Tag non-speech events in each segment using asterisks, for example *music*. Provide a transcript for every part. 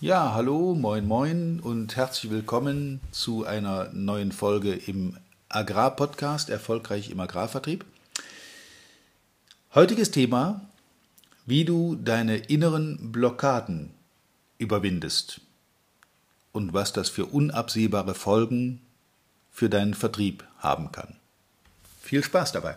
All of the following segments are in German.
Ja, hallo, moin, moin und herzlich willkommen zu einer neuen Folge im Agrarpodcast Erfolgreich im Agrarvertrieb. Heutiges Thema, wie du deine inneren Blockaden überwindest und was das für unabsehbare Folgen für deinen Vertrieb haben kann. Viel Spaß dabei!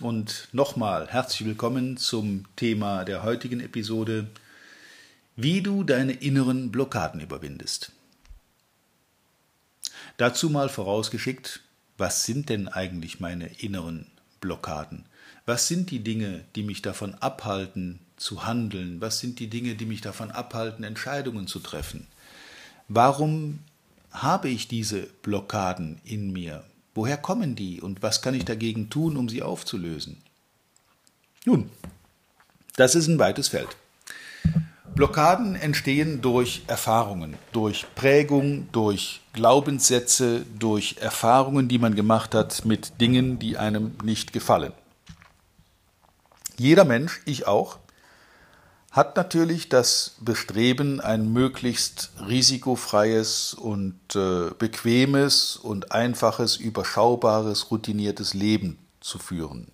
Und nochmal herzlich willkommen zum Thema der heutigen Episode, wie du deine inneren Blockaden überwindest. Dazu mal vorausgeschickt, was sind denn eigentlich meine inneren Blockaden? Was sind die Dinge, die mich davon abhalten zu handeln? Was sind die Dinge, die mich davon abhalten, Entscheidungen zu treffen? Warum habe ich diese Blockaden in mir? Woher kommen die und was kann ich dagegen tun, um sie aufzulösen? Nun, das ist ein weites Feld. Blockaden entstehen durch Erfahrungen, durch Prägung, durch Glaubenssätze, durch Erfahrungen, die man gemacht hat mit Dingen, die einem nicht gefallen. Jeder Mensch, ich auch, hat natürlich das Bestreben, ein möglichst risikofreies und äh, bequemes und einfaches, überschaubares, routiniertes Leben zu führen.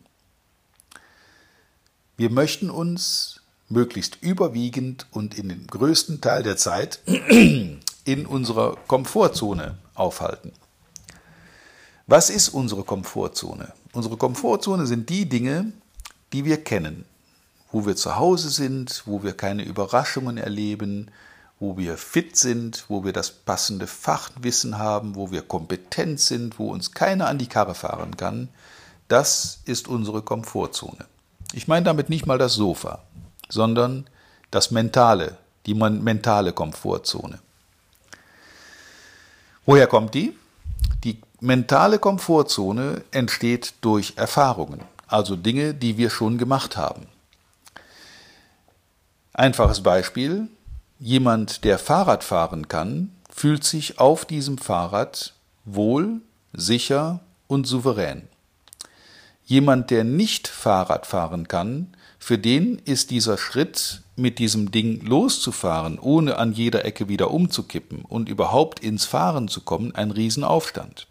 Wir möchten uns möglichst überwiegend und in dem größten Teil der Zeit *clears throat* in unserer Komfortzone aufhalten. Was ist unsere Komfortzone? Unsere Komfortzone sind die Dinge, die wir kennen, wo wir zu Hause sind, wo wir keine Überraschungen erleben, wo wir fit sind, wo wir das passende Fachwissen haben, wo wir kompetent sind, wo uns keiner an die Karre fahren kann, das ist unsere Komfortzone. Ich meine damit nicht mal das Sofa, sondern das mentale, die mentale Komfortzone. Woher kommt die? Die mentale Komfortzone entsteht durch Erfahrungen, also Dinge, die wir schon gemacht haben. Einfaches Beispiel. Jemand, der Fahrrad fahren kann, fühlt sich auf diesem Fahrrad wohl, sicher und souverän. Jemand, der nicht Fahrrad fahren kann, für den ist dieser Schritt, mit diesem Ding loszufahren, ohne an jeder Ecke wieder umzukippen und überhaupt ins Fahren zu kommen, ein Riesenaufstand.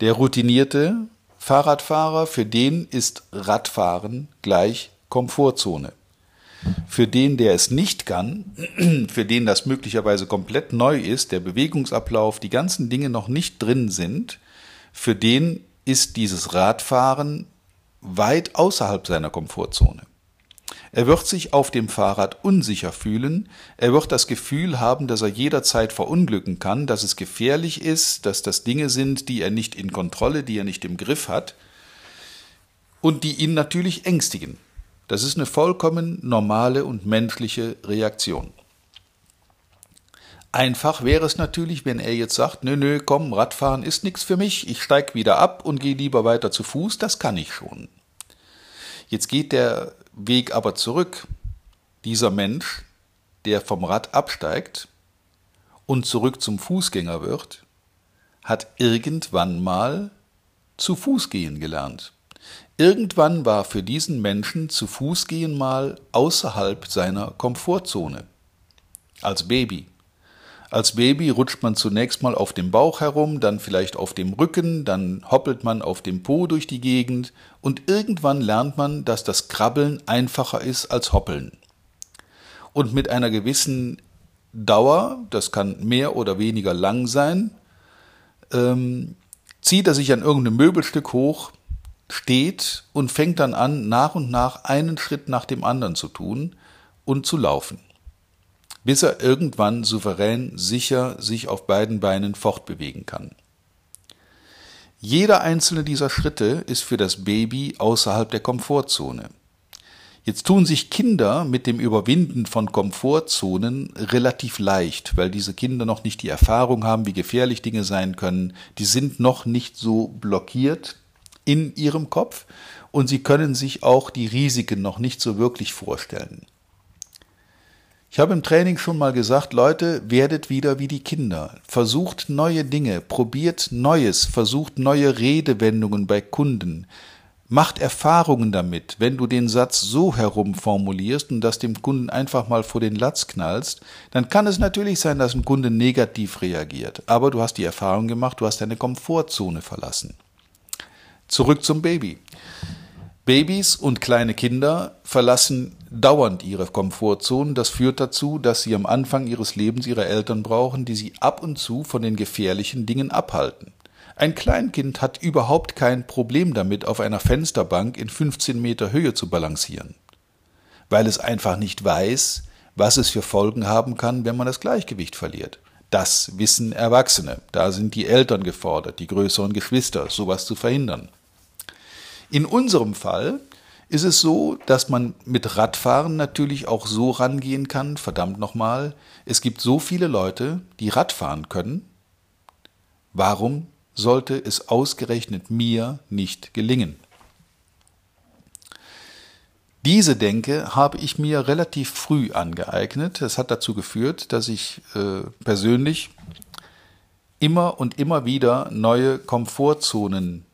Der routinierte Fahrradfahrer, für den ist Radfahren gleich Komfortzone. Für den, der es nicht kann, *clears throat* für den das möglicherweise komplett neu ist, der Bewegungsablauf, die ganzen Dinge noch nicht drin sind, für den ist dieses Radfahren weit außerhalb seiner Komfortzone. Er wird sich auf dem Fahrrad unsicher fühlen, er wird das Gefühl haben, dass er jederzeit verunglücken kann, dass es gefährlich ist, dass das Dinge sind, die er nicht in Kontrolle, die er nicht im Griff hat und die ihn natürlich ängstigen. Das ist eine vollkommen normale und menschliche Reaktion. Einfach wäre es natürlich, wenn er jetzt sagt, nö, nö, komm, Radfahren ist nichts für mich, ich steig wieder ab und gehe lieber weiter zu Fuß, das kann ich schon. Jetzt geht der Weg aber zurück. Dieser Mensch, der vom Rad absteigt und zurück zum Fußgänger wird, hat irgendwann mal zu Fuß gehen gelernt. Irgendwann war für diesen Menschen zu Fuß gehen mal außerhalb seiner Komfortzone. Als Baby. Als Baby rutscht man zunächst mal auf dem Bauch herum, dann vielleicht auf dem Rücken, dann hoppelt man auf dem Po durch die Gegend und irgendwann lernt man, dass das Krabbeln einfacher ist als Hoppeln. Und mit einer gewissen Dauer, das kann mehr oder weniger lang sein, ähm, zieht er sich an irgendeinem Möbelstück hoch, steht und fängt dann an, nach und nach einen Schritt nach dem anderen zu tun und zu laufen, bis er irgendwann souverän sicher sich auf beiden Beinen fortbewegen kann. Jeder einzelne dieser Schritte ist für das Baby außerhalb der Komfortzone. Jetzt tun sich Kinder mit dem Überwinden von Komfortzonen relativ leicht, weil diese Kinder noch nicht die Erfahrung haben, wie gefährlich Dinge sein können. Die sind noch nicht so blockiert in ihrem Kopf und sie können sich auch die Risiken noch nicht so wirklich vorstellen. Ich habe im Training schon mal gesagt, Leute, werdet wieder wie die Kinder. Versucht neue Dinge, probiert Neues, versucht neue Redewendungen bei Kunden macht Erfahrungen damit, wenn du den Satz so herum formulierst und das dem Kunden einfach mal vor den Latz knallst, dann kann es natürlich sein, dass ein Kunde negativ reagiert. Aber du hast die Erfahrung gemacht, du hast deine Komfortzone verlassen. Zurück zum Baby. Babys und kleine Kinder verlassen dauernd ihre Komfortzone. Das führt dazu, dass sie am Anfang ihres Lebens ihre Eltern brauchen, die sie ab und zu von den gefährlichen Dingen abhalten. Ein Kleinkind hat überhaupt kein Problem damit, auf einer Fensterbank in 15 Meter Höhe zu balancieren, weil es einfach nicht weiß, was es für Folgen haben kann, wenn man das Gleichgewicht verliert. Das wissen Erwachsene. Da sind die Eltern gefordert, die größeren Geschwister, sowas zu verhindern. In unserem Fall ist es so, dass man mit Radfahren natürlich auch so rangehen kann, verdammt nochmal, es gibt so viele Leute, die Radfahren können. Warum sollte es ausgerechnet mir nicht gelingen. Diese Denke habe ich mir relativ früh angeeignet. Es hat dazu geführt, dass ich äh, persönlich immer und immer wieder neue Komfortzonen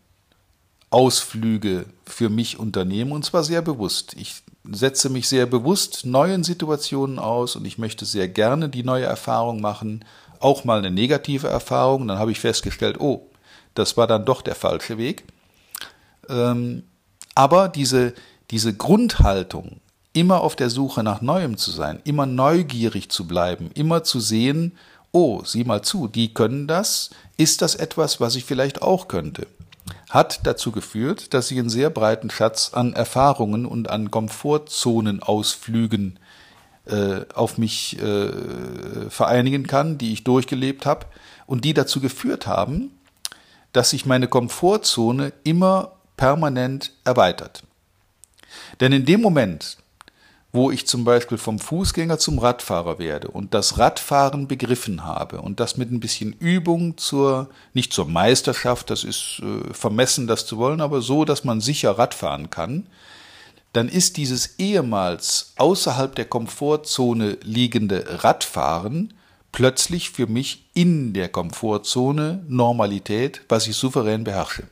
Ausflüge für mich unternehme und zwar sehr bewusst. Ich setze mich sehr bewusst neuen Situationen aus und ich möchte sehr gerne die neue Erfahrung machen, auch mal eine negative Erfahrung. Dann habe ich festgestellt, oh, das war dann doch der falsche Weg. Ähm, aber diese, diese Grundhaltung, immer auf der Suche nach Neuem zu sein, immer neugierig zu bleiben, immer zu sehen, oh, sieh mal zu, die können das, ist das etwas, was ich vielleicht auch könnte, hat dazu geführt, dass ich einen sehr breiten Schatz an Erfahrungen und an Komfortzonenausflügen äh, auf mich äh, vereinigen kann, die ich durchgelebt habe und die dazu geführt haben, dass sich meine Komfortzone immer permanent erweitert. Denn in dem Moment, wo ich zum Beispiel vom Fußgänger zum Radfahrer werde und das Radfahren begriffen habe und das mit ein bisschen Übung zur, nicht zur Meisterschaft, das ist äh, vermessen, das zu wollen, aber so, dass man sicher Radfahren kann, dann ist dieses ehemals außerhalb der Komfortzone liegende Radfahren plötzlich für mich in der Komfortzone Normalität, was ich souverän beherrsche.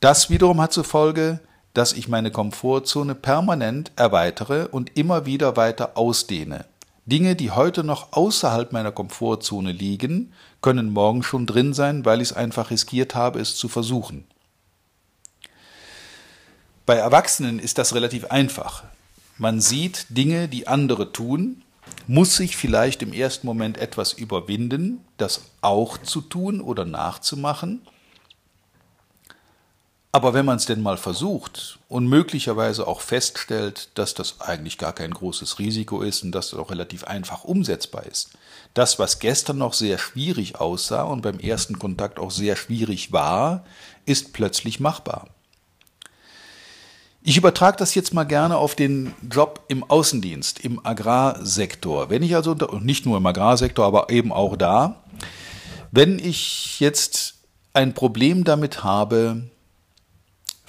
Das wiederum hat zur Folge, dass ich meine Komfortzone permanent erweitere und immer wieder weiter ausdehne. Dinge, die heute noch außerhalb meiner Komfortzone liegen, können morgen schon drin sein, weil ich es einfach riskiert habe, es zu versuchen. Bei Erwachsenen ist das relativ einfach. Man sieht Dinge, die andere tun, muss sich vielleicht im ersten Moment etwas überwinden, das auch zu tun oder nachzumachen. Aber wenn man es denn mal versucht und möglicherweise auch feststellt, dass das eigentlich gar kein großes Risiko ist und dass das auch relativ einfach umsetzbar ist, das, was gestern noch sehr schwierig aussah und beim ersten Kontakt auch sehr schwierig war, ist plötzlich machbar. Ich übertrage das jetzt mal gerne auf den Job im Außendienst, im Agrarsektor. Wenn ich also, nicht nur im Agrarsektor, aber eben auch da, wenn ich jetzt ein Problem damit habe,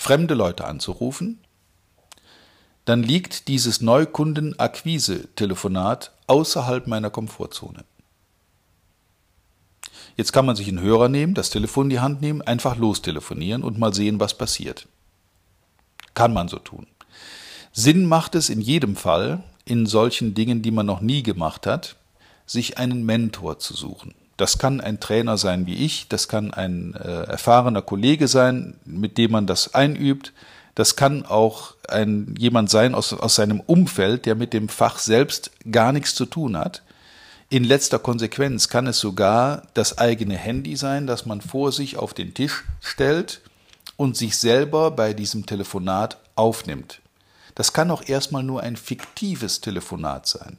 fremde Leute anzurufen, dann liegt dieses Neukundenakquise-Telefonat außerhalb meiner Komfortzone. Jetzt kann man sich einen Hörer nehmen, das Telefon in die Hand nehmen, einfach lostelefonieren und mal sehen, was passiert. Kann man so tun. Sinn macht es in jedem Fall, in solchen Dingen, die man noch nie gemacht hat, sich einen Mentor zu suchen. Das kann ein Trainer sein wie ich, das kann ein äh, erfahrener Kollege sein, mit dem man das einübt, das kann auch ein, jemand sein aus, aus seinem Umfeld, der mit dem Fach selbst gar nichts zu tun hat. In letzter Konsequenz kann es sogar das eigene Handy sein, das man vor sich auf den Tisch stellt und sich selber bei diesem Telefonat aufnimmt. Das kann auch erstmal nur ein fiktives Telefonat sein.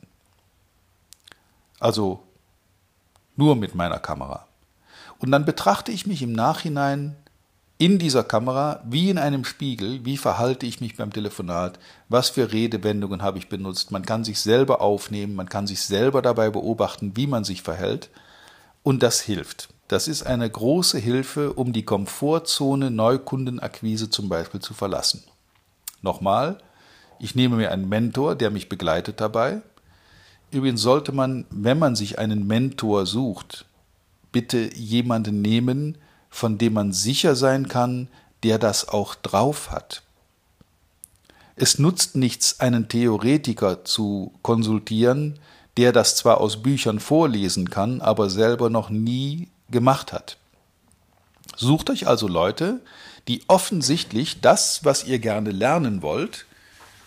Also nur mit meiner Kamera. Und dann betrachte ich mich im Nachhinein in dieser Kamera, wie in einem Spiegel, wie verhalte ich mich beim Telefonat, was für Redewendungen habe ich benutzt. Man kann sich selber aufnehmen, man kann sich selber dabei beobachten, wie man sich verhält. Und das hilft. Das ist eine große Hilfe, um die Komfortzone Neukundenakquise zum Beispiel zu verlassen. Nochmal, ich nehme mir einen Mentor, der mich begleitet dabei. Übrigens sollte man, wenn man sich einen Mentor sucht, bitte jemanden nehmen, von dem man sicher sein kann, der das auch drauf hat. Es nutzt nichts, einen Theoretiker zu konsultieren, der das zwar aus Büchern vorlesen kann, aber selber noch nie gemacht hat. Sucht euch also Leute, die offensichtlich das, was ihr gerne lernen wollt,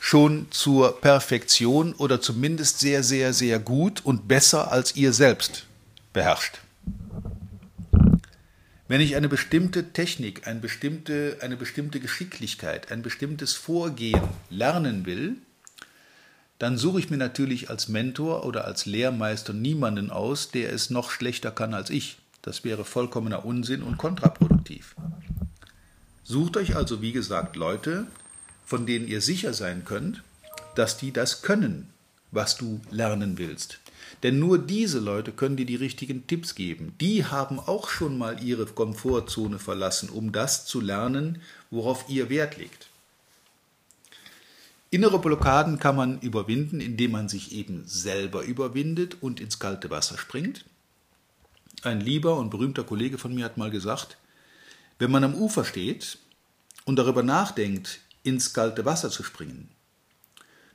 schon zur Perfektion oder zumindest sehr, sehr, sehr gut und besser als ihr selbst beherrscht. Wenn ich eine bestimmte Technik, eine bestimmte, eine bestimmte Geschicklichkeit, ein bestimmtes Vorgehen lernen will, dann suche ich mir natürlich als Mentor oder als Lehrmeister niemanden aus, der es noch schlechter kann als ich. Das wäre vollkommener Unsinn und kontraproduktiv. Sucht euch also, wie gesagt, Leute, von denen ihr sicher sein könnt, dass die das können, was du lernen willst. Denn nur diese Leute können dir die richtigen Tipps geben. Die haben auch schon mal ihre Komfortzone verlassen, um das zu lernen, worauf ihr Wert legt. Innere Blockaden kann man überwinden, indem man sich eben selber überwindet und ins kalte Wasser springt. Ein lieber und berühmter Kollege von mir hat mal gesagt, wenn man am Ufer steht und darüber nachdenkt, ins kalte Wasser zu springen,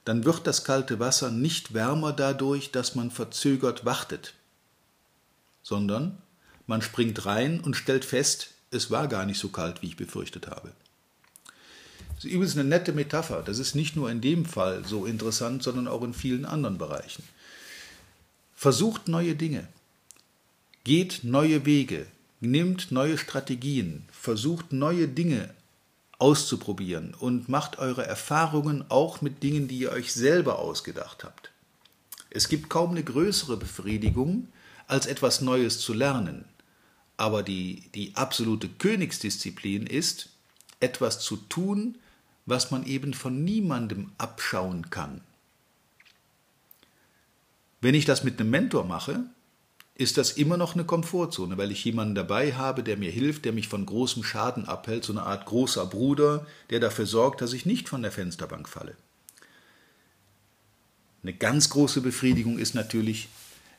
dann wird das kalte Wasser nicht wärmer dadurch, dass man verzögert wartet, sondern man springt rein und stellt fest, es war gar nicht so kalt, wie ich befürchtet habe. Das ist übrigens eine nette Metapher. Das ist nicht nur in dem Fall so interessant, sondern auch in vielen anderen Bereichen. Versucht neue Dinge, geht neue Wege, nimmt neue Strategien, versucht neue Dinge auszuprobieren und macht eure Erfahrungen auch mit Dingen, die ihr euch selber ausgedacht habt. Es gibt kaum eine größere Befriedigung, als etwas Neues zu lernen. Aber die, die absolute Königsdisziplin ist, etwas zu tun, was man eben von niemandem abschauen kann. Wenn ich das mit einem Mentor mache, ist das immer noch eine Komfortzone, weil ich jemanden dabei habe, der mir hilft, der mich von großem Schaden abhält, so eine Art großer Bruder, der dafür sorgt, dass ich nicht von der Fensterbank falle. Eine ganz große Befriedigung ist natürlich,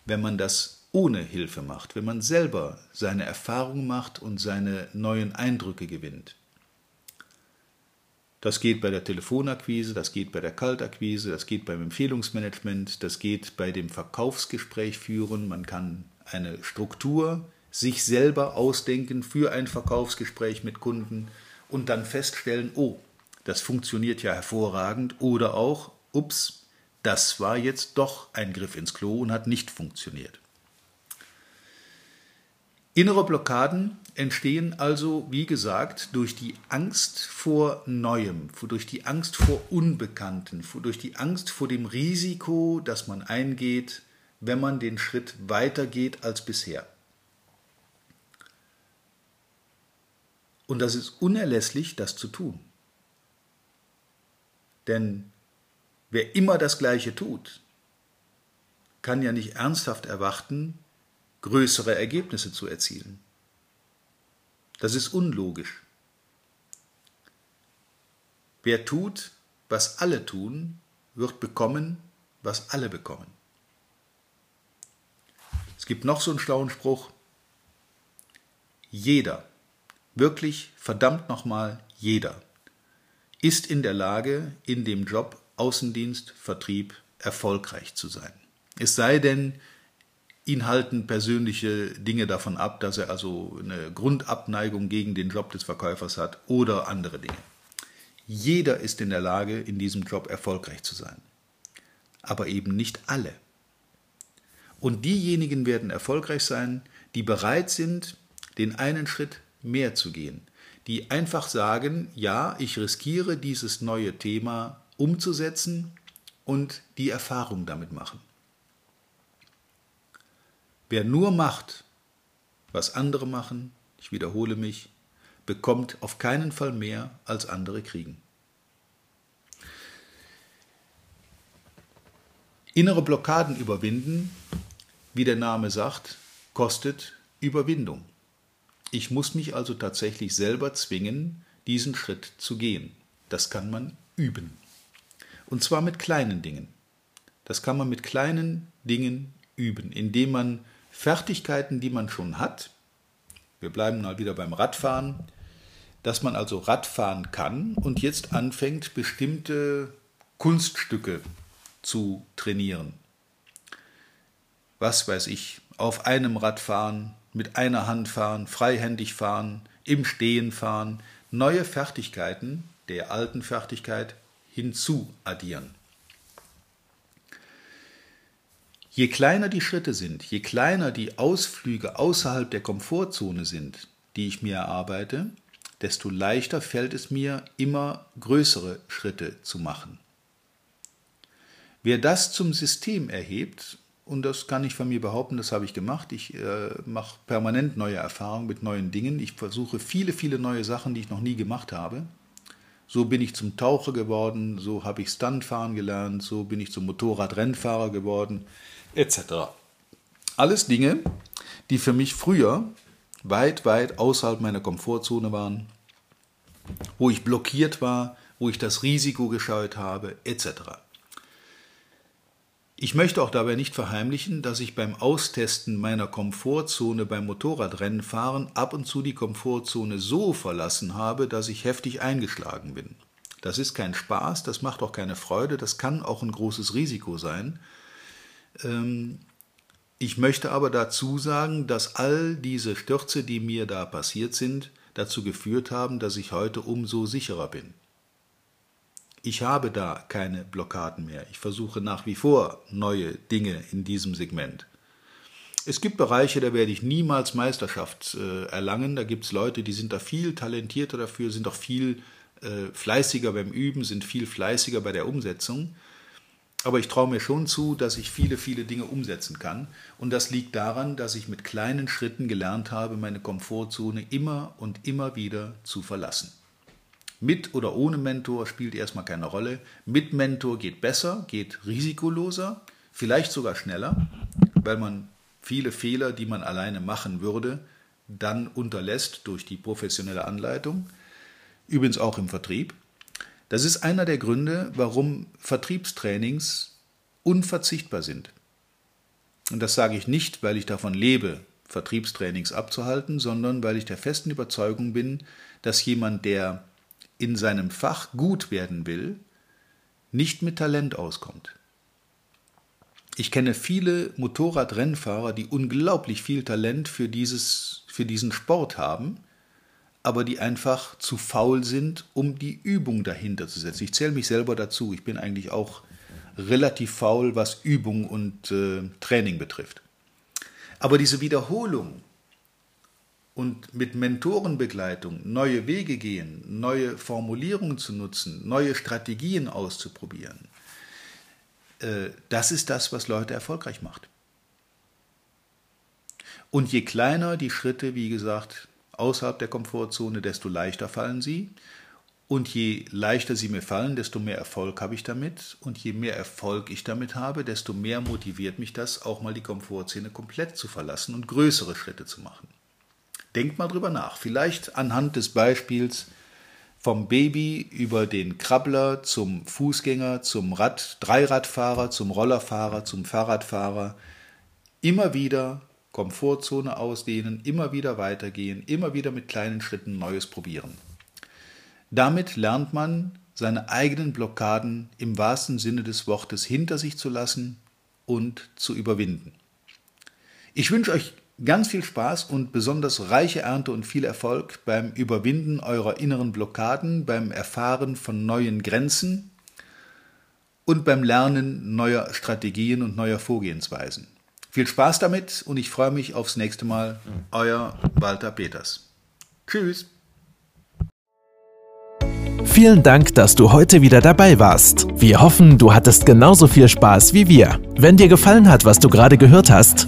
wenn man das ohne Hilfe macht, wenn man selber seine Erfahrung macht und seine neuen Eindrücke gewinnt. Das geht bei der Telefonakquise, das geht bei der Kaltakquise, das geht beim Empfehlungsmanagement, das geht bei dem Verkaufsgespräch führen. Man kann eine Struktur sich selber ausdenken für ein Verkaufsgespräch mit Kunden und dann feststellen, oh, das funktioniert ja hervorragend oder auch, ups, das war jetzt doch ein Griff ins Klo und hat nicht funktioniert. Innere Blockaden entstehen also, wie gesagt, durch die Angst vor Neuem, durch die Angst vor Unbekannten, durch die Angst vor dem Risiko, das man eingeht, wenn man den Schritt weitergeht als bisher. Und das ist unerlässlich, das zu tun. Denn wer immer das Gleiche tut, kann ja nicht ernsthaft erwarten, größere Ergebnisse zu erzielen. Das ist unlogisch. Wer tut, was alle tun, wird bekommen, was alle bekommen. Es gibt noch so einen schlauen Spruch. Jeder, wirklich verdammt nochmal jeder, ist in der Lage, in dem Job Außendienst, Vertrieb erfolgreich zu sein. Es sei denn, Ihn halten persönliche Dinge davon ab, dass er also eine Grundabneigung gegen den Job des Verkäufers hat oder andere Dinge. Jeder ist in der Lage, in diesem Job erfolgreich zu sein. Aber eben nicht alle. Und diejenigen werden erfolgreich sein, die bereit sind, den einen Schritt mehr zu gehen, die einfach sagen, ja, ich riskiere dieses neue Thema umzusetzen und die Erfahrung damit machen. Wer nur macht, was andere machen, ich wiederhole mich, bekommt auf keinen Fall mehr, als andere kriegen. Innere Blockaden überwinden, wie der Name sagt, kostet Überwindung. Ich muss mich also tatsächlich selber zwingen, diesen Schritt zu gehen. Das kann man üben. Und zwar mit kleinen Dingen. Das kann man mit kleinen Dingen üben, indem man Fertigkeiten, die man schon hat, wir bleiben mal wieder beim Radfahren, dass man also Radfahren kann und jetzt anfängt, bestimmte Kunststücke zu trainieren. Was weiß ich, auf einem Rad fahren, mit einer Hand fahren, freihändig fahren, im Stehen fahren, neue Fertigkeiten der alten Fertigkeit hinzuaddieren. Je kleiner die Schritte sind, je kleiner die Ausflüge außerhalb der Komfortzone sind, die ich mir erarbeite, desto leichter fällt es mir, immer größere Schritte zu machen. Wer das zum System erhebt, und das kann ich von mir behaupten, das habe ich gemacht, ich äh, mache permanent neue Erfahrungen mit neuen Dingen, ich versuche viele, viele neue Sachen, die ich noch nie gemacht habe. So bin ich zum Taucher geworden, so habe ich Stuntfahren gelernt, so bin ich zum Motorradrennfahrer geworden etc. Alles Dinge, die für mich früher weit, weit außerhalb meiner Komfortzone waren, wo ich blockiert war, wo ich das Risiko gescheut habe, etc. Ich möchte auch dabei nicht verheimlichen, dass ich beim Austesten meiner Komfortzone beim Motorradrennenfahren ab und zu die Komfortzone so verlassen habe, dass ich heftig eingeschlagen bin. Das ist kein Spaß, das macht auch keine Freude, das kann auch ein großes Risiko sein, ähm, ich möchte aber dazu sagen, dass all diese Stürze, die mir da passiert sind, dazu geführt haben, dass ich heute umso sicherer bin. Ich habe da keine Blockaden mehr. Ich versuche nach wie vor neue Dinge in diesem Segment. Es gibt Bereiche, da werde ich niemals Meisterschaft äh, erlangen. Da gibt es Leute, die sind da viel talentierter dafür, sind auch viel äh, fleißiger beim Üben, sind viel fleißiger bei der Umsetzung. Aber ich traue mir schon zu, dass ich viele, viele Dinge umsetzen kann. Und das liegt daran, dass ich mit kleinen Schritten gelernt habe, meine Komfortzone immer und immer wieder zu verlassen. Mit oder ohne Mentor spielt erstmal keine Rolle. Mit Mentor geht besser, geht risikoloser, vielleicht sogar schneller, weil man viele Fehler, die man alleine machen würde, dann unterlässt durch die professionelle Anleitung. Übrigens auch im Vertrieb. Das ist einer der Gründe, warum Vertriebstrainings unverzichtbar sind. Und das sage ich nicht, weil ich davon lebe, Vertriebstrainings abzuhalten, sondern weil ich der festen Überzeugung bin, dass jemand, der in seinem Fach gut werden will, nicht mit Talent auskommt. Ich kenne viele Motorradrennfahrer, die unglaublich viel Talent für, dieses, für diesen Sport haben, aber die einfach zu faul sind, um die Übung dahinter zu setzen. Ich zähle mich selber dazu. Ich bin eigentlich auch relativ faul, was Übung und äh, Training betrifft. Aber diese Wiederholung und mit Mentorenbegleitung neue Wege gehen, neue Formulierungen zu nutzen, neue Strategien auszuprobieren, äh, das ist das, was Leute erfolgreich macht. Und je kleiner die Schritte, wie gesagt, außerhalb der Komfortzone, desto leichter fallen sie. Und je leichter sie mir fallen, desto mehr Erfolg habe ich damit. Und je mehr Erfolg ich damit habe, desto mehr motiviert mich das, auch mal die Komfortzone komplett zu verlassen und größere Schritte zu machen. Denkt mal drüber nach. Vielleicht anhand des Beispiels vom Baby über den Krabbler zum Fußgänger, zum Rad, Dreiradfahrer, zum Rollerfahrer, zum Fahrradfahrer. Immer wieder Komfortzone ausdehnen, immer wieder weitergehen, immer wieder mit kleinen Schritten Neues probieren. Damit lernt man, seine eigenen Blockaden im wahrsten Sinne des Wortes hinter sich zu lassen und zu überwinden. Ich wünsche euch ganz viel Spaß und besonders reiche Ernte und viel Erfolg beim Überwinden eurer inneren Blockaden, beim Erfahren von neuen Grenzen und beim Lernen neuer Strategien und neuer Vorgehensweisen. Viel Spaß damit und ich freue mich aufs nächste Mal. Euer Walter Peters. Tschüss. Vielen Dank, dass du heute wieder dabei warst. Wir hoffen, du hattest genauso viel Spaß wie wir. Wenn dir gefallen hat, was du gerade gehört hast,